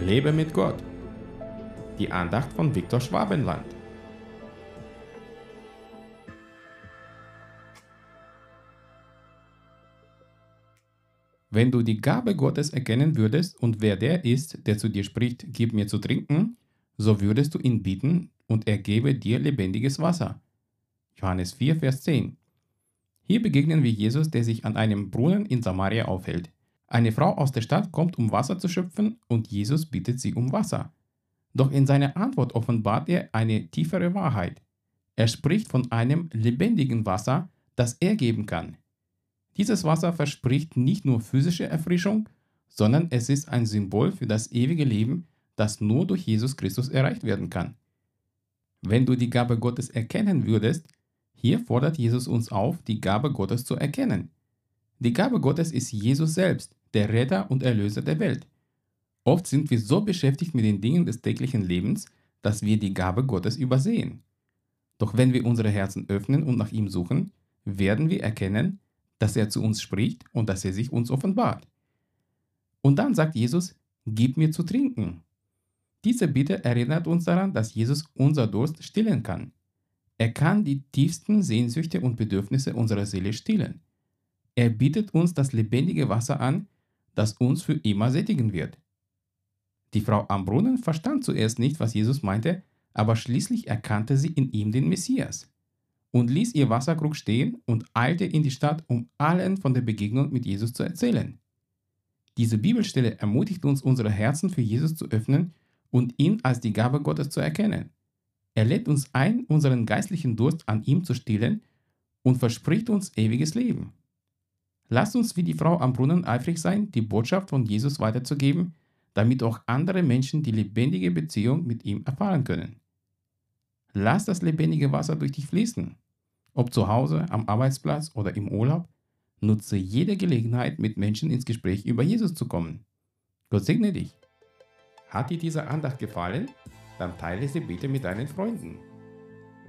Lebe mit Gott. Die Andacht von Viktor Schwabenland. Wenn du die Gabe Gottes erkennen würdest und wer der ist, der zu dir spricht, gib mir zu trinken, so würdest du ihn bitten und er gebe dir lebendiges Wasser. Johannes 4, Vers 10. Hier begegnen wir Jesus, der sich an einem Brunnen in Samaria aufhält. Eine Frau aus der Stadt kommt, um Wasser zu schöpfen, und Jesus bittet sie um Wasser. Doch in seiner Antwort offenbart er eine tiefere Wahrheit. Er spricht von einem lebendigen Wasser, das er geben kann. Dieses Wasser verspricht nicht nur physische Erfrischung, sondern es ist ein Symbol für das ewige Leben, das nur durch Jesus Christus erreicht werden kann. Wenn du die Gabe Gottes erkennen würdest, hier fordert Jesus uns auf, die Gabe Gottes zu erkennen. Die Gabe Gottes ist Jesus selbst, der Retter und Erlöser der Welt. Oft sind wir so beschäftigt mit den Dingen des täglichen Lebens, dass wir die Gabe Gottes übersehen. Doch wenn wir unsere Herzen öffnen und nach ihm suchen, werden wir erkennen, dass er zu uns spricht und dass er sich uns offenbart. Und dann sagt Jesus, gib mir zu trinken. Diese Bitte erinnert uns daran, dass Jesus unser Durst stillen kann. Er kann die tiefsten Sehnsüchte und Bedürfnisse unserer Seele stillen. Er bietet uns das lebendige Wasser an, das uns für immer sättigen wird. Die Frau am Brunnen verstand zuerst nicht, was Jesus meinte, aber schließlich erkannte sie in ihm den Messias und ließ ihr Wasserkrug stehen und eilte in die Stadt, um allen von der Begegnung mit Jesus zu erzählen. Diese Bibelstelle ermutigt uns, unsere Herzen für Jesus zu öffnen und ihn als die Gabe Gottes zu erkennen. Er lädt uns ein, unseren geistlichen Durst an ihm zu stillen und verspricht uns ewiges Leben. Lasst uns wie die Frau am Brunnen eifrig sein, die Botschaft von Jesus weiterzugeben, damit auch andere Menschen die lebendige Beziehung mit ihm erfahren können. Lass das lebendige Wasser durch dich fließen. Ob zu Hause, am Arbeitsplatz oder im Urlaub, nutze jede Gelegenheit, mit Menschen ins Gespräch über Jesus zu kommen. Gott segne dich. Hat dir diese Andacht gefallen? Dann teile sie bitte mit deinen Freunden.